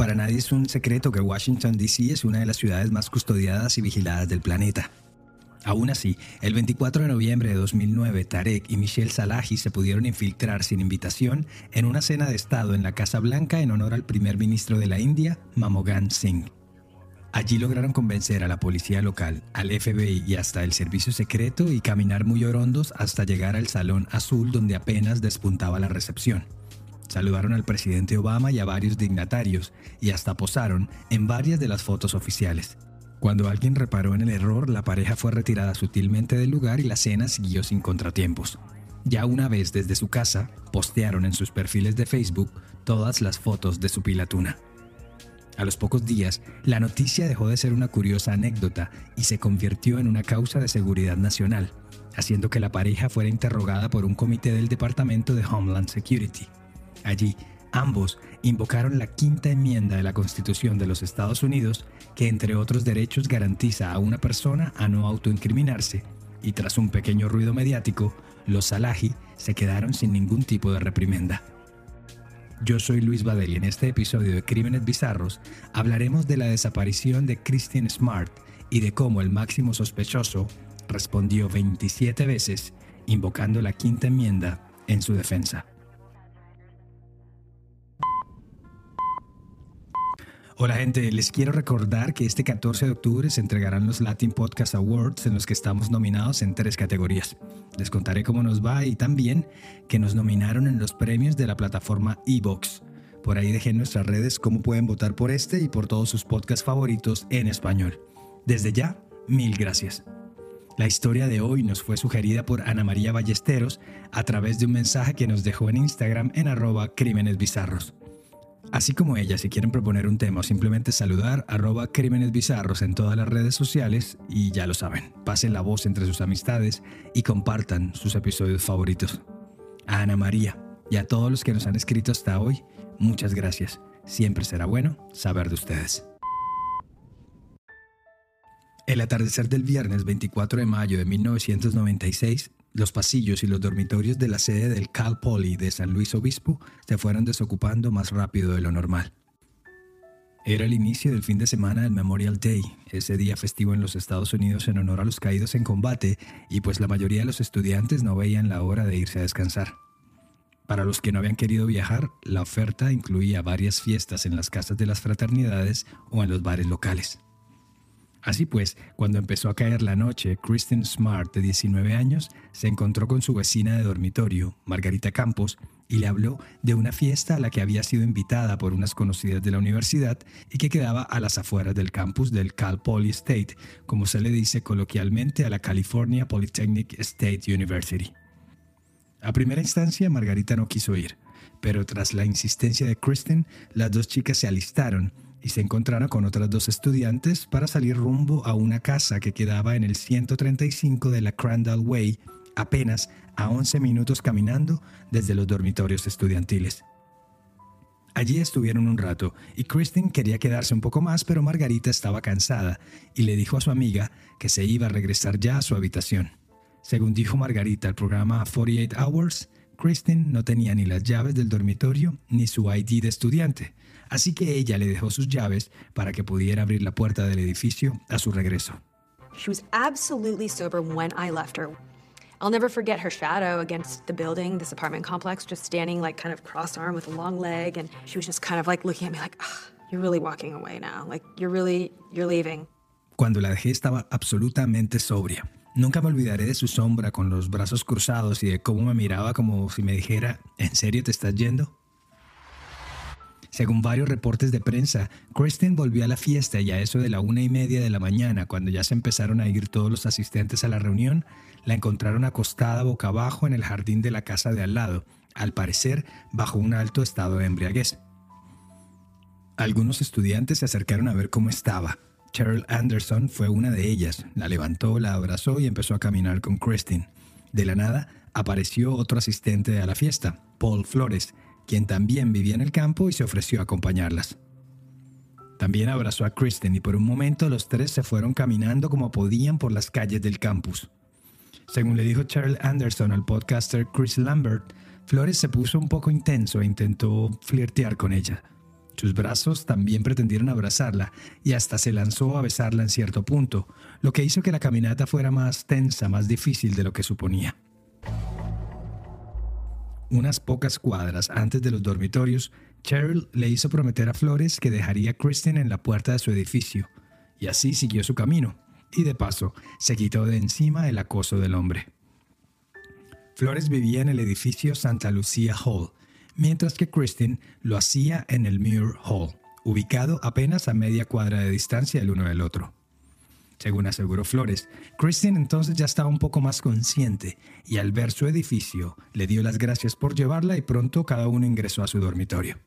Para nadie es un secreto que Washington, D.C. es una de las ciudades más custodiadas y vigiladas del planeta. Aún así, el 24 de noviembre de 2009, Tarek y Michelle Salahi se pudieron infiltrar sin invitación en una cena de Estado en la Casa Blanca en honor al primer ministro de la India, Mamogan Singh. Allí lograron convencer a la policía local, al FBI y hasta el servicio secreto y caminar muy orondos hasta llegar al Salón Azul donde apenas despuntaba la recepción. Saludaron al presidente Obama y a varios dignatarios y hasta posaron en varias de las fotos oficiales. Cuando alguien reparó en el error, la pareja fue retirada sutilmente del lugar y la cena siguió sin contratiempos. Ya una vez desde su casa, postearon en sus perfiles de Facebook todas las fotos de su pilatuna. A los pocos días, la noticia dejó de ser una curiosa anécdota y se convirtió en una causa de seguridad nacional, haciendo que la pareja fuera interrogada por un comité del Departamento de Homeland Security. Allí, ambos invocaron la quinta enmienda de la Constitución de los Estados Unidos, que entre otros derechos garantiza a una persona a no autoincriminarse, y tras un pequeño ruido mediático, los Salahi se quedaron sin ningún tipo de reprimenda. Yo soy Luis Badel y en este episodio de Crímenes Bizarros hablaremos de la desaparición de Christian Smart y de cómo el máximo sospechoso respondió 27 veces invocando la quinta enmienda en su defensa. Hola gente, les quiero recordar que este 14 de octubre se entregarán los Latin Podcast Awards en los que estamos nominados en tres categorías. Les contaré cómo nos va y también que nos nominaron en los premios de la plataforma Evox. Por ahí dejé en nuestras redes cómo pueden votar por este y por todos sus podcasts favoritos en español. Desde ya, mil gracias. La historia de hoy nos fue sugerida por Ana María Ballesteros a través de un mensaje que nos dejó en Instagram en arroba crímenes bizarros. Así como ella, si quieren proponer un tema o simplemente saludar, arroba crímenes bizarros en todas las redes sociales y ya lo saben, pasen la voz entre sus amistades y compartan sus episodios favoritos. A Ana María y a todos los que nos han escrito hasta hoy, muchas gracias. Siempre será bueno saber de ustedes. El atardecer del viernes 24 de mayo de 1996 los pasillos y los dormitorios de la sede del Cal Poly de San Luis Obispo se fueron desocupando más rápido de lo normal. Era el inicio del fin de semana del Memorial Day, ese día festivo en los Estados Unidos en honor a los caídos en combate, y pues la mayoría de los estudiantes no veían la hora de irse a descansar. Para los que no habían querido viajar, la oferta incluía varias fiestas en las casas de las fraternidades o en los bares locales. Así pues, cuando empezó a caer la noche, Kristen Smart, de 19 años, se encontró con su vecina de dormitorio, Margarita Campos, y le habló de una fiesta a la que había sido invitada por unas conocidas de la universidad y que quedaba a las afueras del campus del Cal Poly State, como se le dice coloquialmente a la California Polytechnic State University. A primera instancia, Margarita no quiso ir, pero tras la insistencia de Kristen, las dos chicas se alistaron y se encontraron con otras dos estudiantes para salir rumbo a una casa que quedaba en el 135 de la Crandall Way, apenas a 11 minutos caminando desde los dormitorios estudiantiles. Allí estuvieron un rato y Kristen quería quedarse un poco más, pero Margarita estaba cansada y le dijo a su amiga que se iba a regresar ya a su habitación. Según dijo Margarita al programa 48 Hours, Kristen no tenía ni las llaves del dormitorio ni su ID de estudiante, así que ella le dejó sus llaves para que pudiera abrir la puerta del edificio a su regreso. She was absolutely sober when I left her. I'll never forget her shadow against the building, this apartment complex, just standing like kind of cross-armed with a long leg, and she was just kind of like looking at me like, "You're really walking away now. Like you're really you're leaving." Cuando la dejé estaba absolutamente sobria. Nunca me olvidaré de su sombra con los brazos cruzados y de cómo me miraba como si me dijera, ¿en serio te estás yendo? Según varios reportes de prensa, Kristen volvió a la fiesta y a eso de la una y media de la mañana, cuando ya se empezaron a ir todos los asistentes a la reunión, la encontraron acostada boca abajo en el jardín de la casa de al lado, al parecer bajo un alto estado de embriaguez. Algunos estudiantes se acercaron a ver cómo estaba. Cheryl Anderson fue una de ellas. La levantó, la abrazó y empezó a caminar con Kristen. De la nada apareció otro asistente a la fiesta, Paul Flores, quien también vivía en el campo y se ofreció a acompañarlas. También abrazó a Kristen y por un momento los tres se fueron caminando como podían por las calles del campus. Según le dijo Charles Anderson al podcaster Chris Lambert, Flores se puso un poco intenso e intentó flirtear con ella. Sus brazos también pretendieron abrazarla y hasta se lanzó a besarla en cierto punto, lo que hizo que la caminata fuera más tensa, más difícil de lo que suponía. Unas pocas cuadras antes de los dormitorios, Cheryl le hizo prometer a Flores que dejaría a Kristen en la puerta de su edificio, y así siguió su camino, y de paso se quitó de encima el acoso del hombre. Flores vivía en el edificio Santa Lucía Hall, mientras que Kristen lo hacía en el Muir Hall, ubicado apenas a media cuadra de distancia el uno del otro. Según aseguró Flores, Kristen entonces ya estaba un poco más consciente y al ver su edificio le dio las gracias por llevarla y pronto cada uno ingresó a su dormitorio.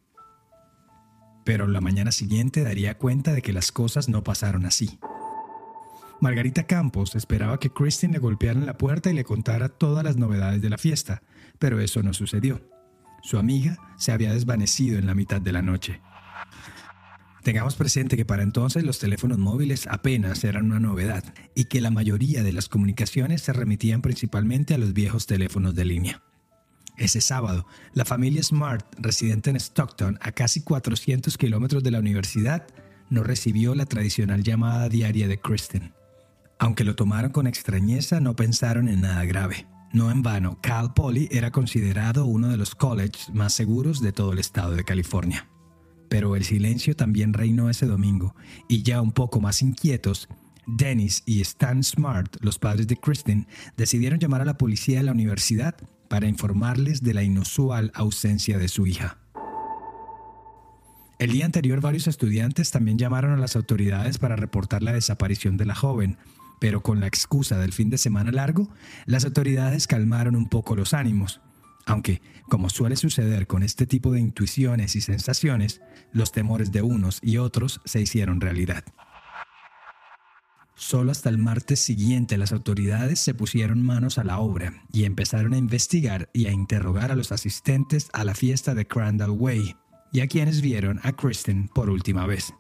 Pero la mañana siguiente daría cuenta de que las cosas no pasaron así. Margarita Campos esperaba que Kristen le golpeara en la puerta y le contara todas las novedades de la fiesta, pero eso no sucedió. Su amiga se había desvanecido en la mitad de la noche. Tengamos presente que para entonces los teléfonos móviles apenas eran una novedad y que la mayoría de las comunicaciones se remitían principalmente a los viejos teléfonos de línea. Ese sábado, la familia Smart, residente en Stockton, a casi 400 kilómetros de la universidad, no recibió la tradicional llamada diaria de Kristen. Aunque lo tomaron con extrañeza, no pensaron en nada grave. No en vano, Cal Poly era considerado uno de los colleges más seguros de todo el estado de California. Pero el silencio también reinó ese domingo, y ya un poco más inquietos, Dennis y Stan Smart, los padres de Kristen, decidieron llamar a la policía de la universidad para informarles de la inusual ausencia de su hija. El día anterior varios estudiantes también llamaron a las autoridades para reportar la desaparición de la joven, pero con la excusa del fin de semana largo, las autoridades calmaron un poco los ánimos. Aunque, como suele suceder con este tipo de intuiciones y sensaciones, los temores de unos y otros se hicieron realidad. Solo hasta el martes siguiente las autoridades se pusieron manos a la obra y empezaron a investigar y a interrogar a los asistentes a la fiesta de Crandall Way y a quienes vieron a Kristen por última vez.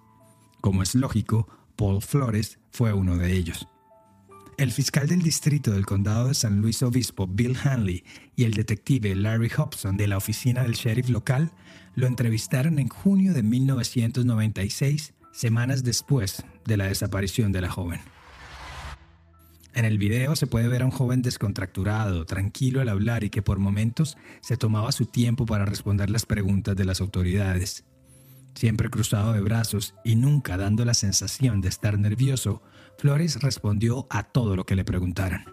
Como es lógico, Paul Flores fue uno de ellos. El fiscal del distrito del condado de San Luis Obispo, Bill Hanley, y el detective Larry Hobson de la oficina del sheriff local lo entrevistaron en junio de 1996, semanas después de la desaparición de la joven. En el video se puede ver a un joven descontracturado, tranquilo al hablar y que por momentos se tomaba su tiempo para responder las preguntas de las autoridades. Siempre cruzado de brazos y nunca dando la sensación de estar nervioso, Flores respondió a todo lo que le preguntaran.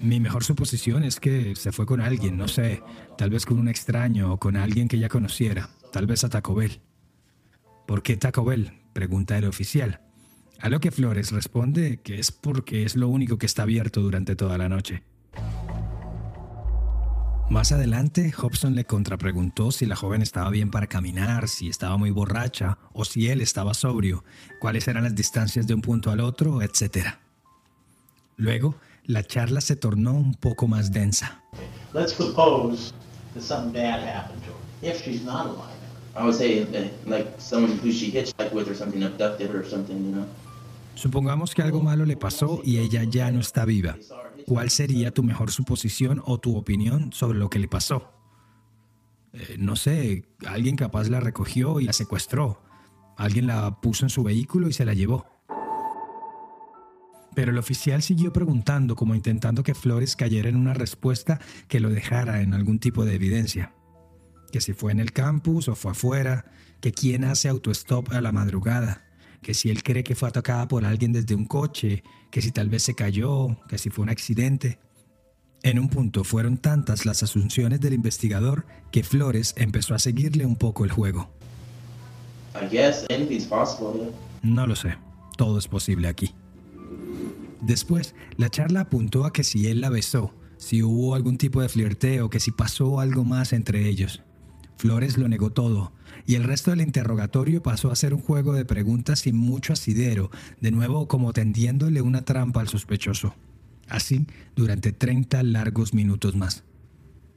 Mi mejor suposición es que se fue con alguien, no sé, tal vez con un extraño o con alguien que ya conociera, tal vez a Taco Bell. ¿Por qué Taco Bell? pregunta el oficial. A lo que Flores responde que es porque es lo único que está abierto durante toda la noche. Más adelante, Hobson le contrapreguntó si la joven estaba bien para caminar, si estaba muy borracha o si él estaba sobrio, cuáles eran las distancias de un punto al otro, etc. Luego, la charla se tornó un poco más densa. Let's suppose that something bad happened to her. If she's not alive. I would say like someone who she hitchhiked with or something abducted or something, you know. Supongamos que algo malo le pasó y ella ya no está viva. ¿Cuál sería tu mejor suposición o tu opinión sobre lo que le pasó? Eh, no sé, alguien capaz la recogió y la secuestró. Alguien la puso en su vehículo y se la llevó. Pero el oficial siguió preguntando como intentando que Flores cayera en una respuesta que lo dejara en algún tipo de evidencia. Que si fue en el campus o fue afuera, que quién hace autostop a la madrugada, que si él cree que fue atacada por alguien desde un coche, que si tal vez se cayó, que si fue un accidente. En un punto fueron tantas las asunciones del investigador que Flores empezó a seguirle un poco el juego. No lo sé, todo es posible aquí. Después, la charla apuntó a que si él la besó, si hubo algún tipo de flirteo, que si pasó algo más entre ellos. Flores lo negó todo, y el resto del interrogatorio pasó a ser un juego de preguntas sin mucho asidero, de nuevo como tendiéndole una trampa al sospechoso. Así durante 30 largos minutos más.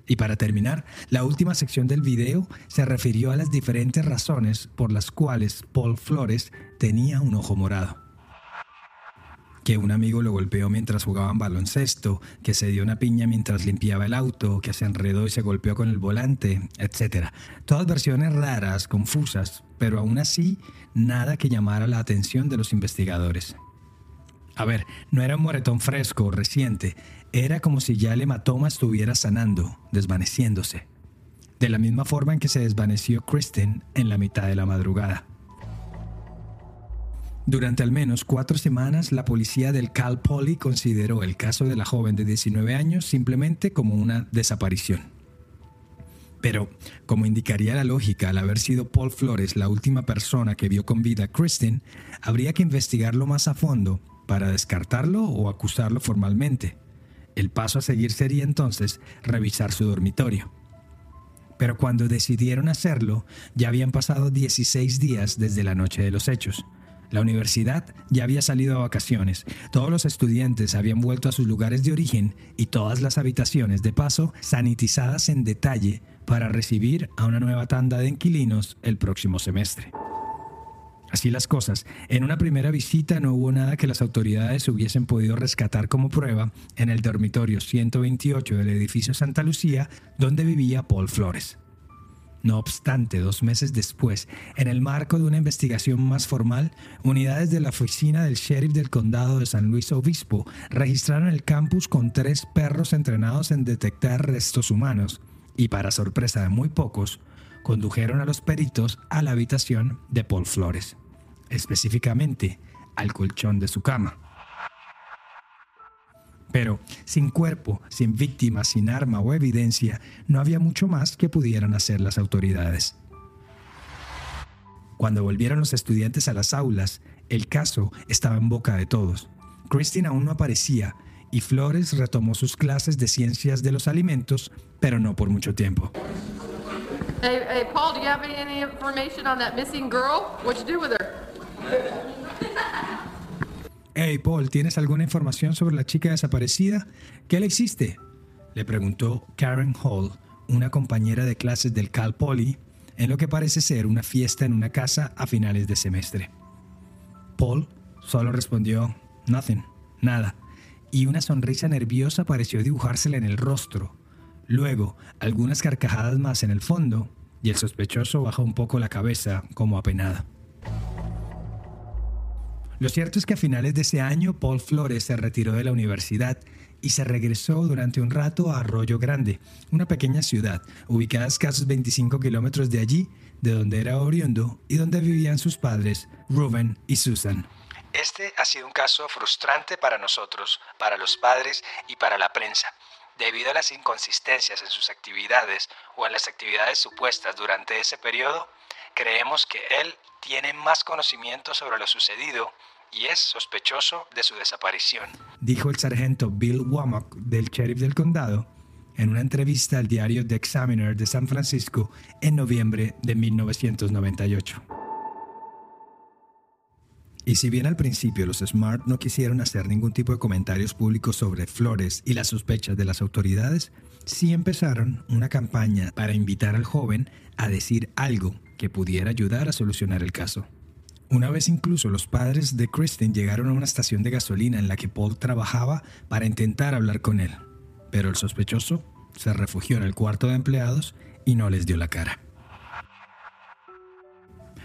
Y para terminar, la última sección del video se refirió a las diferentes razones por las cuales Paul Flores tenía un ojo morado. Que un amigo lo golpeó mientras jugaban baloncesto, que se dio una piña mientras limpiaba el auto, que se enredó y se golpeó con el volante, etc. Todas versiones raras, confusas, pero aún así nada que llamara la atención de los investigadores. A ver, no era un moretón fresco o reciente, era como si ya el hematoma estuviera sanando, desvaneciéndose. De la misma forma en que se desvaneció Kristen en la mitad de la madrugada. Durante al menos cuatro semanas, la policía del Cal Poly consideró el caso de la joven de 19 años simplemente como una desaparición. Pero, como indicaría la lógica, al haber sido Paul Flores la última persona que vio con vida a Kristen, habría que investigarlo más a fondo para descartarlo o acusarlo formalmente. El paso a seguir sería entonces revisar su dormitorio. Pero cuando decidieron hacerlo, ya habían pasado 16 días desde la noche de los hechos. La universidad ya había salido a vacaciones, todos los estudiantes habían vuelto a sus lugares de origen y todas las habitaciones de paso sanitizadas en detalle para recibir a una nueva tanda de inquilinos el próximo semestre. Así las cosas, en una primera visita no hubo nada que las autoridades hubiesen podido rescatar como prueba en el dormitorio 128 del edificio Santa Lucía donde vivía Paul Flores. No obstante, dos meses después, en el marco de una investigación más formal, unidades de la oficina del sheriff del condado de San Luis Obispo registraron el campus con tres perros entrenados en detectar restos humanos y, para sorpresa de muy pocos, condujeron a los peritos a la habitación de Paul Flores, específicamente al colchón de su cama. Pero sin cuerpo, sin víctima, sin arma o evidencia, no había mucho más que pudieran hacer las autoridades. Cuando volvieron los estudiantes a las aulas, el caso estaba en boca de todos. Christine aún no aparecía y Flores retomó sus clases de ciencias de los alimentos, pero no por mucho tiempo. Hey, hey, Paul, do you have any information on that missing girl? What you do with her? Hey Paul, ¿tienes alguna información sobre la chica desaparecida? ¿Qué le existe? Le preguntó Karen Hall, una compañera de clases del Cal Poly, en lo que parece ser una fiesta en una casa a finales de semestre. Paul solo respondió, nothing, nada, y una sonrisa nerviosa pareció dibujársela en el rostro. Luego, algunas carcajadas más en el fondo, y el sospechoso bajó un poco la cabeza como apenada. Lo cierto es que a finales de ese año Paul Flores se retiró de la universidad y se regresó durante un rato a Arroyo Grande, una pequeña ciudad ubicada a escasos 25 kilómetros de allí, de donde era oriundo y donde vivían sus padres, Ruben y Susan. Este ha sido un caso frustrante para nosotros, para los padres y para la prensa. Debido a las inconsistencias en sus actividades o en las actividades supuestas durante ese periodo, creemos que él tiene más conocimiento sobre lo sucedido y es sospechoso de su desaparición. Dijo el sargento Bill Womack del sheriff del condado en una entrevista al diario The Examiner de San Francisco en noviembre de 1998. Y si bien al principio los Smart no quisieron hacer ningún tipo de comentarios públicos sobre Flores y las sospechas de las autoridades, sí empezaron una campaña para invitar al joven a decir algo que pudiera ayudar a solucionar el caso. Una vez incluso los padres de Kristen llegaron a una estación de gasolina en la que Paul trabajaba para intentar hablar con él, pero el sospechoso se refugió en el cuarto de empleados y no les dio la cara.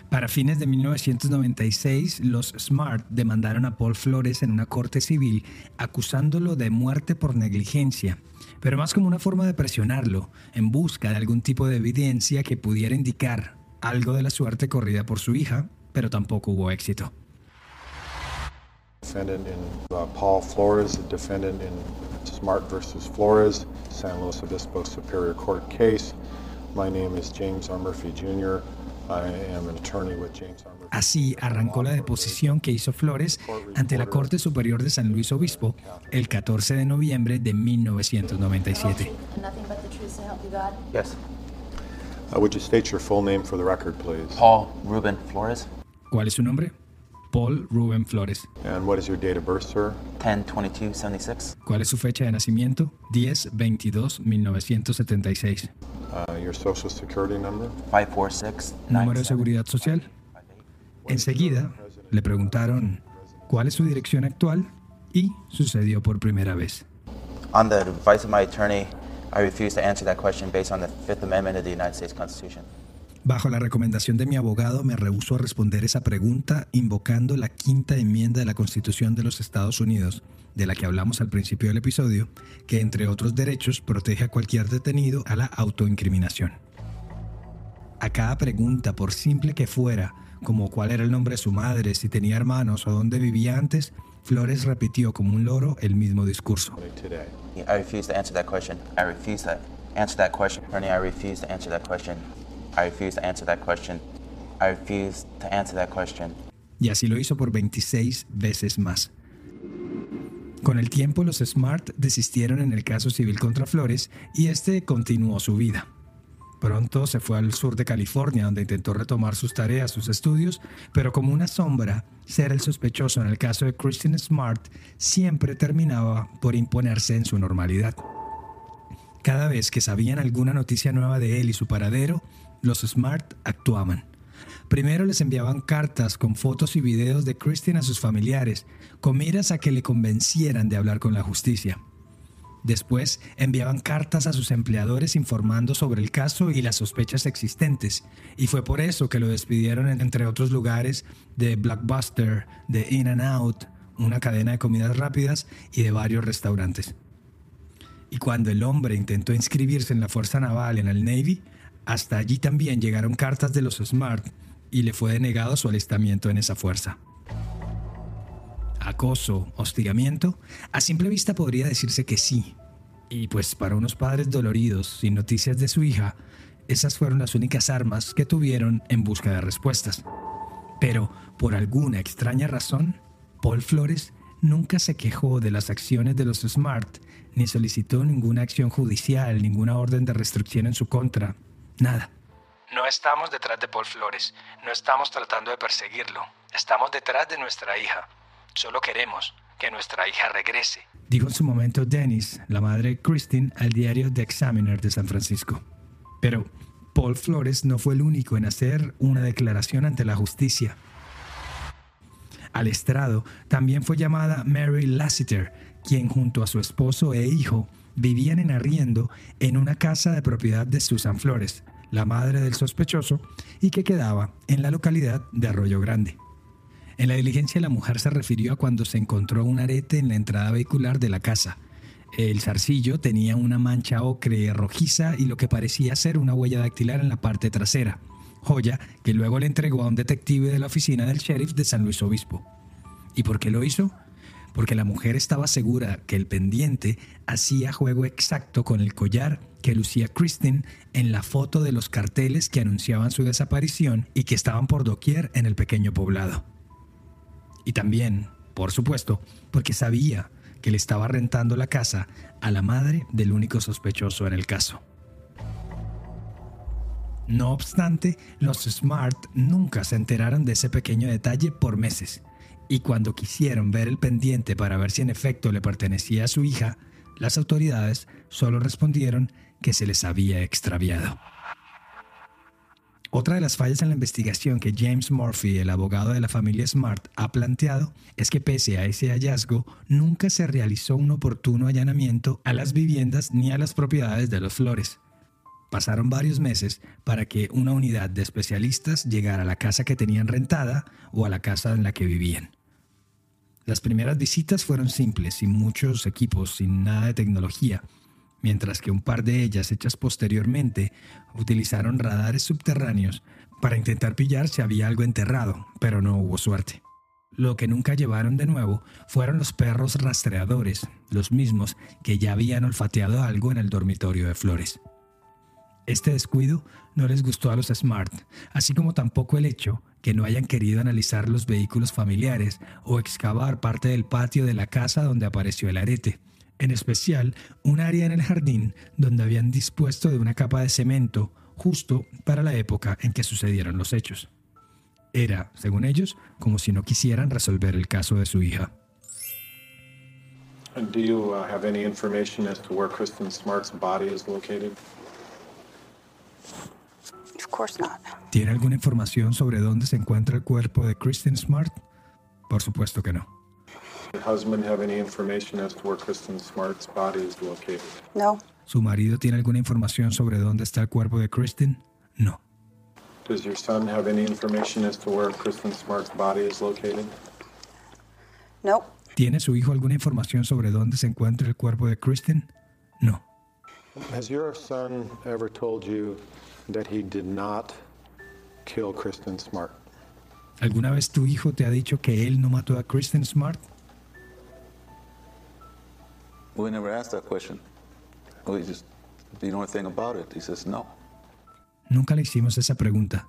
Para fines de 1996, los Smart demandaron a Paul Flores en una corte civil acusándolo de muerte por negligencia, pero más como una forma de presionarlo en busca de algún tipo de evidencia que pudiera indicar algo de la suerte corrida por su hija pero tampoco hubo éxito. Defendant in uh, Paul Flores, defendant in Smart versus Flores, San Luis Obispo Superior Court case. My name is James R. Murphy Jr. I am an attorney with James R. Murphy. Así arrancó la deposición que hizo Flores ante la Corte Superior de San Luis Obispo el 14 de noviembre de 1997. Yes. Uh, would you state your full name for the record, please? Paul Ruben Flores. ¿Cuál es su nombre? Paul Ruben Flores. And what is your date of birth, sir? 10-22-76. ¿Cuál es su fecha de nacimiento? 10-22-1976. Uh, your social security number? 546 ¿Número de seguridad social? Enseguida le preguntaron, ¿cuál es su dirección actual? Y sucedió por primera vez. On the advice of my attorney, I refuse to answer that question based on the Fifth Amendment of the United States Constitution. Bajo la recomendación de mi abogado, me rehusó a responder esa pregunta invocando la quinta enmienda de la Constitución de los Estados Unidos, de la que hablamos al principio del episodio, que entre otros derechos protege a cualquier detenido a la autoincriminación. A cada pregunta, por simple que fuera, como cuál era el nombre de su madre, si tenía hermanos o dónde vivía antes, Flores repitió como un loro el mismo discurso. I refuse to answer that question. I refuse to answer that question. I refuse to answer that question. I refuse to answer that question. y así lo hizo por 26 veces más. Con el tiempo, los Smart desistieron en el caso civil contra Flores y este continuó su vida. Pronto se fue al sur de California, donde intentó retomar sus tareas, sus estudios, pero como una sombra, ser el sospechoso en el caso de Christian Smart siempre terminaba por imponerse en su normalidad. Cada vez que sabían alguna noticia nueva de él y su paradero, los Smart actuaban. Primero les enviaban cartas con fotos y videos de Christian a sus familiares, con miras a que le convencieran de hablar con la justicia. Después enviaban cartas a sus empleadores informando sobre el caso y las sospechas existentes, y fue por eso que lo despidieron en- entre otros lugares de Blockbuster, de In and Out, una cadena de comidas rápidas y de varios restaurantes. Y cuando el hombre intentó inscribirse en la Fuerza Naval en el Navy, hasta allí también llegaron cartas de los Smart y le fue denegado su alistamiento en esa fuerza. Acoso, hostigamiento, a simple vista podría decirse que sí. Y pues para unos padres doloridos, sin noticias de su hija, esas fueron las únicas armas que tuvieron en busca de respuestas. Pero, por alguna extraña razón, Paul Flores nunca se quejó de las acciones de los Smart, ni solicitó ninguna acción judicial, ninguna orden de restricción en su contra. Nada. No estamos detrás de Paul Flores, no estamos tratando de perseguirlo, estamos detrás de nuestra hija. Solo queremos que nuestra hija regrese. Dijo en su momento Dennis, la madre de Christine, al diario The Examiner de San Francisco. Pero Paul Flores no fue el único en hacer una declaración ante la justicia. Al estrado también fue llamada Mary Lassiter, quien junto a su esposo e hijo vivían en arriendo en una casa de propiedad de Susan Flores, la madre del sospechoso, y que quedaba en la localidad de Arroyo Grande. En la diligencia la mujer se refirió a cuando se encontró un arete en la entrada vehicular de la casa. El zarcillo tenía una mancha ocre rojiza y lo que parecía ser una huella dactilar en la parte trasera, joya que luego le entregó a un detective de la oficina del sheriff de San Luis Obispo. ¿Y por qué lo hizo? Porque la mujer estaba segura que el pendiente hacía juego exacto con el collar que lucía Kristen en la foto de los carteles que anunciaban su desaparición y que estaban por doquier en el pequeño poblado. Y también, por supuesto, porque sabía que le estaba rentando la casa a la madre del único sospechoso en el caso. No obstante, los Smart nunca se enteraron de ese pequeño detalle por meses, y cuando quisieron ver el pendiente para ver si en efecto le pertenecía a su hija, las autoridades solo respondieron que se les había extraviado. Otra de las fallas en la investigación que James Murphy, el abogado de la familia Smart, ha planteado es que pese a ese hallazgo, nunca se realizó un oportuno allanamiento a las viviendas ni a las propiedades de los Flores. Pasaron varios meses para que una unidad de especialistas llegara a la casa que tenían rentada o a la casa en la que vivían. Las primeras visitas fueron simples, sin muchos equipos, sin nada de tecnología, mientras que un par de ellas hechas posteriormente utilizaron radares subterráneos para intentar pillar si había algo enterrado, pero no hubo suerte. Lo que nunca llevaron de nuevo fueron los perros rastreadores, los mismos que ya habían olfateado algo en el dormitorio de Flores. Este descuido no les gustó a los Smart, así como tampoco el hecho que no hayan querido analizar los vehículos familiares o excavar parte del patio de la casa donde apareció el arete, en especial un área en el jardín donde habían dispuesto de una capa de cemento justo para la época en que sucedieron los hechos. Era, según ellos, como si no quisieran resolver el caso de su hija. Do you uh, have any information as to where Kristen Smart's body is located? Of course not. ¿Tiene alguna información sobre dónde se encuentra el cuerpo de Kristen Smart? Por supuesto que no. your husband have any information as to where Kristen Smart's body is located? No. ¿Su marido tiene alguna información sobre dónde está el cuerpo de Kristen? No. Does your son have any information as to where Kristen Smart's body is located? Nope. ¿Tiene su hijo alguna información sobre dónde se encuentra el cuerpo de Kristen? No. Has your son ever told you that he did not kill Kristen Smart? ¿Alguna vez tu hijo te ha dicho que él no mató a Kristen Smart? We never asked that question. We just, you know anything about it? He says, no. Nunca le hicimos esa pregunta.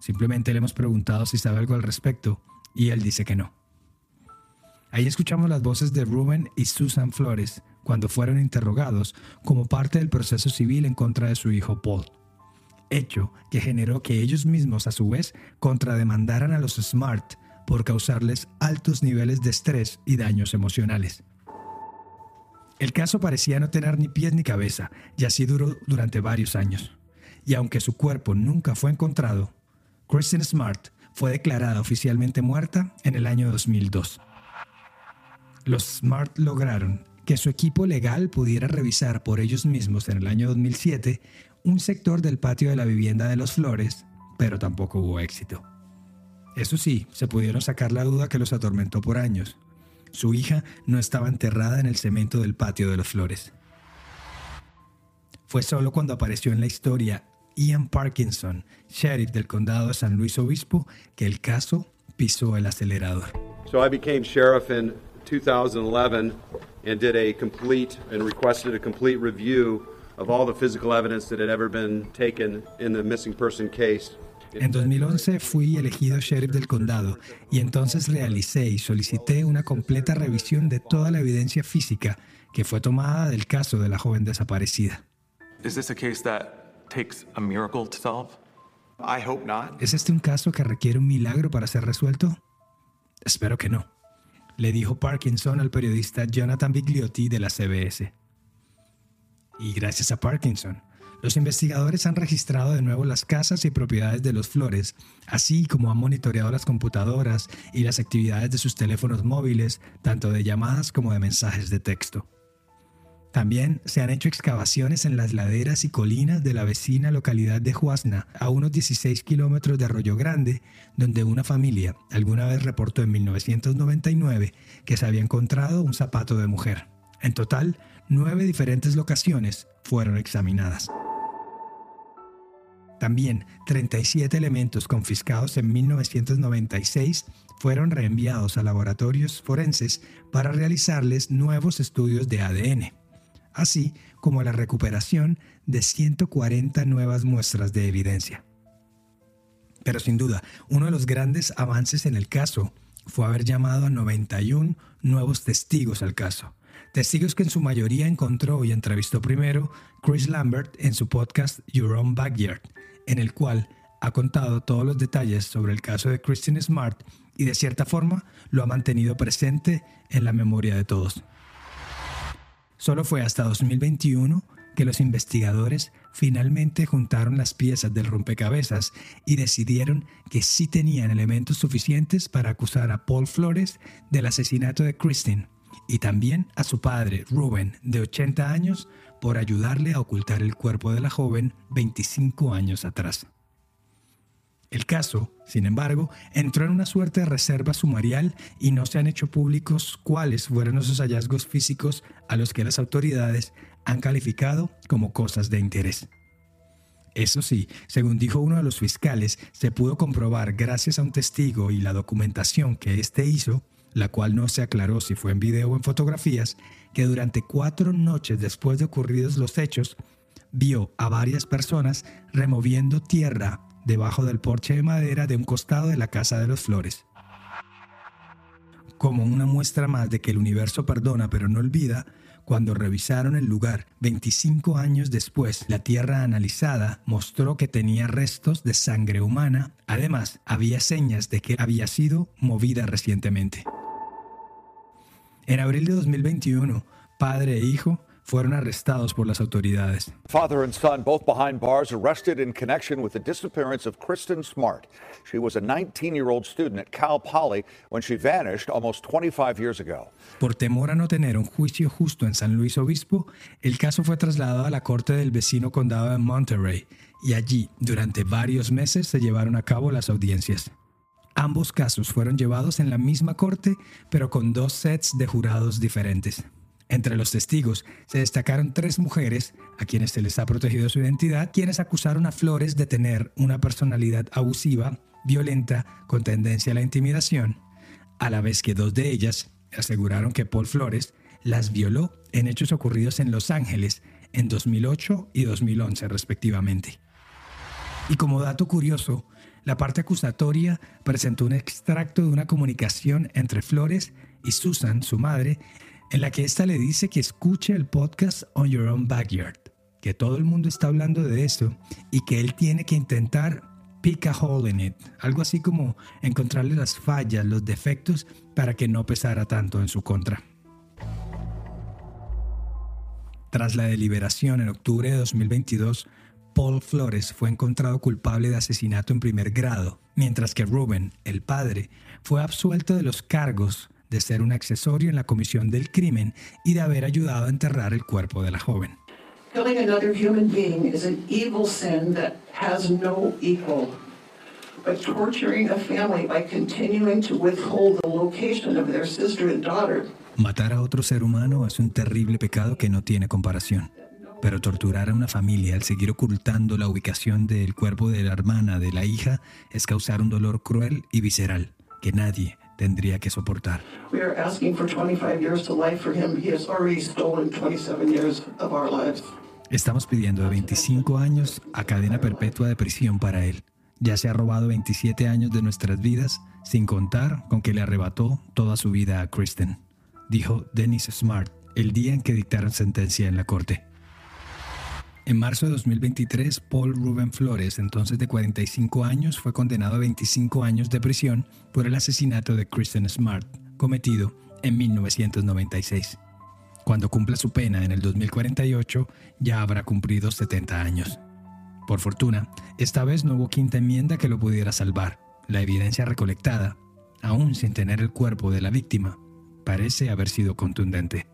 Simplemente le hemos preguntado si sabe algo al respecto y él dice que no. Ahí escuchamos las voces de Ruben y Susan Flores cuando fueron interrogados como parte del proceso civil en contra de su hijo Paul. Hecho que generó que ellos mismos a su vez contrademandaran a los Smart por causarles altos niveles de estrés y daños emocionales. El caso parecía no tener ni pies ni cabeza y así duró durante varios años. Y aunque su cuerpo nunca fue encontrado, Kristen Smart fue declarada oficialmente muerta en el año 2002. Los Smart lograron que su equipo legal pudiera revisar por ellos mismos en el año 2007 un sector del patio de la vivienda de los Flores, pero tampoco hubo éxito. Eso sí, se pudieron sacar la duda que los atormentó por años. Su hija no estaba enterrada en el cemento del patio de los Flores. Fue solo cuando apareció en la historia Ian Parkinson, sheriff del condado de San Luis Obispo, que el caso pisó el acelerador. So I became sheriff in 2011 and did a complete and requested a complete review of all the physical evidence that had ever been taken in the missing person case. En 2011 fui elegido sheriff del condado y entonces realicé y solicité una completa revisión de toda la evidencia física que fue tomada del caso de la joven desaparecida. Is this a case that takes a miracle to solve? I hope not. ¿Es este un caso que requiere un milagro para ser resuelto? Espero que no, le dijo Parkinson al periodista Jonathan Bigliotti de la CBS. Y gracias a Parkinson, los investigadores han registrado de nuevo las casas y propiedades de los Flores, así como han monitoreado las computadoras y las actividades de sus teléfonos móviles, tanto de llamadas como de mensajes de texto. También se han hecho excavaciones en las laderas y colinas de la vecina localidad de Huasna, a unos 16 kilómetros de Arroyo Grande, donde una familia alguna vez reportó en 1999 que se había encontrado un zapato de mujer. En total, nueve diferentes locaciones fueron examinadas. También 37 elementos confiscados en 1996 fueron reenviados a laboratorios forenses para realizarles nuevos estudios de ADN, así como la recuperación de 140 nuevas muestras de evidencia. Pero sin duda, uno de los grandes avances en el caso fue haber llamado a 91 nuevos testigos al caso. Testigos que en su mayoría encontró y entrevistó primero Chris Lambert en su podcast Your Own Backyard, en el cual ha contado todos los detalles sobre el caso de Christine Smart y de cierta forma lo ha mantenido presente en la memoria de todos. Solo fue hasta 2021 que los investigadores finalmente juntaron las piezas del rompecabezas y decidieron que sí tenían elementos suficientes para acusar a Paul Flores del asesinato de Christine y también a su padre, Ruben, de 80 años, por ayudarle a ocultar el cuerpo de la joven 25 años atrás. El caso, sin embargo, entró en una suerte de reserva sumarial y no se han hecho públicos cuáles fueron esos hallazgos físicos a los que las autoridades han calificado como cosas de interés. Eso sí, según dijo uno de los fiscales, se pudo comprobar gracias a un testigo y la documentación que éste hizo, la cual no se aclaró si fue en video o en fotografías, que durante cuatro noches después de ocurridos los hechos, vio a varias personas removiendo tierra debajo del porche de madera de un costado de la Casa de los Flores. Como una muestra más de que el universo perdona pero no olvida, cuando revisaron el lugar 25 años después, la tierra analizada mostró que tenía restos de sangre humana. Además, había señas de que había sido movida recientemente. En abril de 2021, padre e hijo fueron arrestados por las autoridades. Father and son, both behind bars, arrested in connection with the disappearance of Kristen Smart. She was a 19 year old student at Cal Poly when she vanished almost 25 years ago. Por temor a no tener un juicio justo en San Luis Obispo, el caso fue trasladado a la corte del vecino condado de Monterey y allí, durante varios meses, se llevaron a cabo las audiencias. Ambos casos fueron llevados en la misma corte, pero con dos sets de jurados diferentes. Entre los testigos se destacaron tres mujeres, a quienes se les ha protegido su identidad, quienes acusaron a Flores de tener una personalidad abusiva, violenta, con tendencia a la intimidación, a la vez que dos de ellas aseguraron que Paul Flores las violó en hechos ocurridos en Los Ángeles en 2008 y 2011 respectivamente. Y como dato curioso, la parte acusatoria presentó un extracto de una comunicación entre Flores y Susan, su madre, en la que ésta le dice que escuche el podcast On Your Own Backyard, que todo el mundo está hablando de eso y que él tiene que intentar pick a hole in it, algo así como encontrarle las fallas, los defectos para que no pesara tanto en su contra. Tras la deliberación en octubre de 2022, Paul Flores fue encontrado culpable de asesinato en primer grado, mientras que Ruben, el padre, fue absuelto de los cargos de ser un accesorio en la comisión del crimen y de haber ayudado a enterrar el cuerpo de la joven. Killing another human being is an evil sin that has no equal. But torturing a family by continuing to withhold the location of their sister and daughter Matar a otro ser humano es un terrible pecado que no tiene comparación. Pero torturar a una familia al seguir ocultando la ubicación del cuerpo de la hermana de la hija es causar un dolor cruel y visceral que nadie tendría que soportar. We are asking for 25 years to life for him. He has already stolen 27 years of our lives. Estamos pidiendo de 25 años a cadena perpetua de prisión para él. Ya se ha robado 27 años de nuestras vidas, sin contar con que le arrebató toda su vida a Kristen, dijo Dennis Smart el día en que dictaron sentencia en la corte. En marzo de 2023, Paul Ruben Flores, entonces de 45 años, fue condenado a 25 años de prisión por el asesinato de Kristen Smart, cometido en 1996. Cuando cumpla su pena en el 2048, ya habrá cumplido 70 años. Por fortuna, esta vez no hubo quinta enmienda que lo pudiera salvar. La evidencia recolectada, aún sin tener el cuerpo de la víctima, parece haber sido contundente.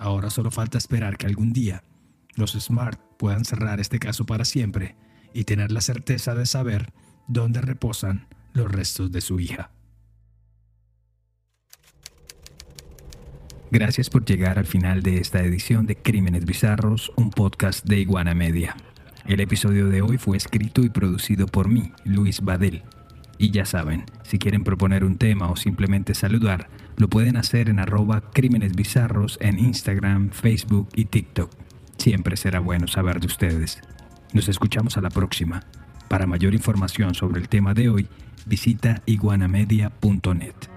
Ahora solo falta esperar que algún día los Smart puedan cerrar este caso para siempre y tener la certeza de saber dónde reposan los restos de su hija. Gracias por llegar al final de esta edición de Crímenes Bizarros, un podcast de Iguana Media. El episodio de hoy fue escrito y producido por mí, Luis Badel. Y ya saben, si quieren proponer un tema o simplemente saludar, lo pueden hacer en arroba Crímenes Bizarros en Instagram, Facebook y TikTok. Siempre será bueno saber de ustedes. Nos escuchamos a la próxima. Para mayor información sobre el tema de hoy, visita iguanamedia.net.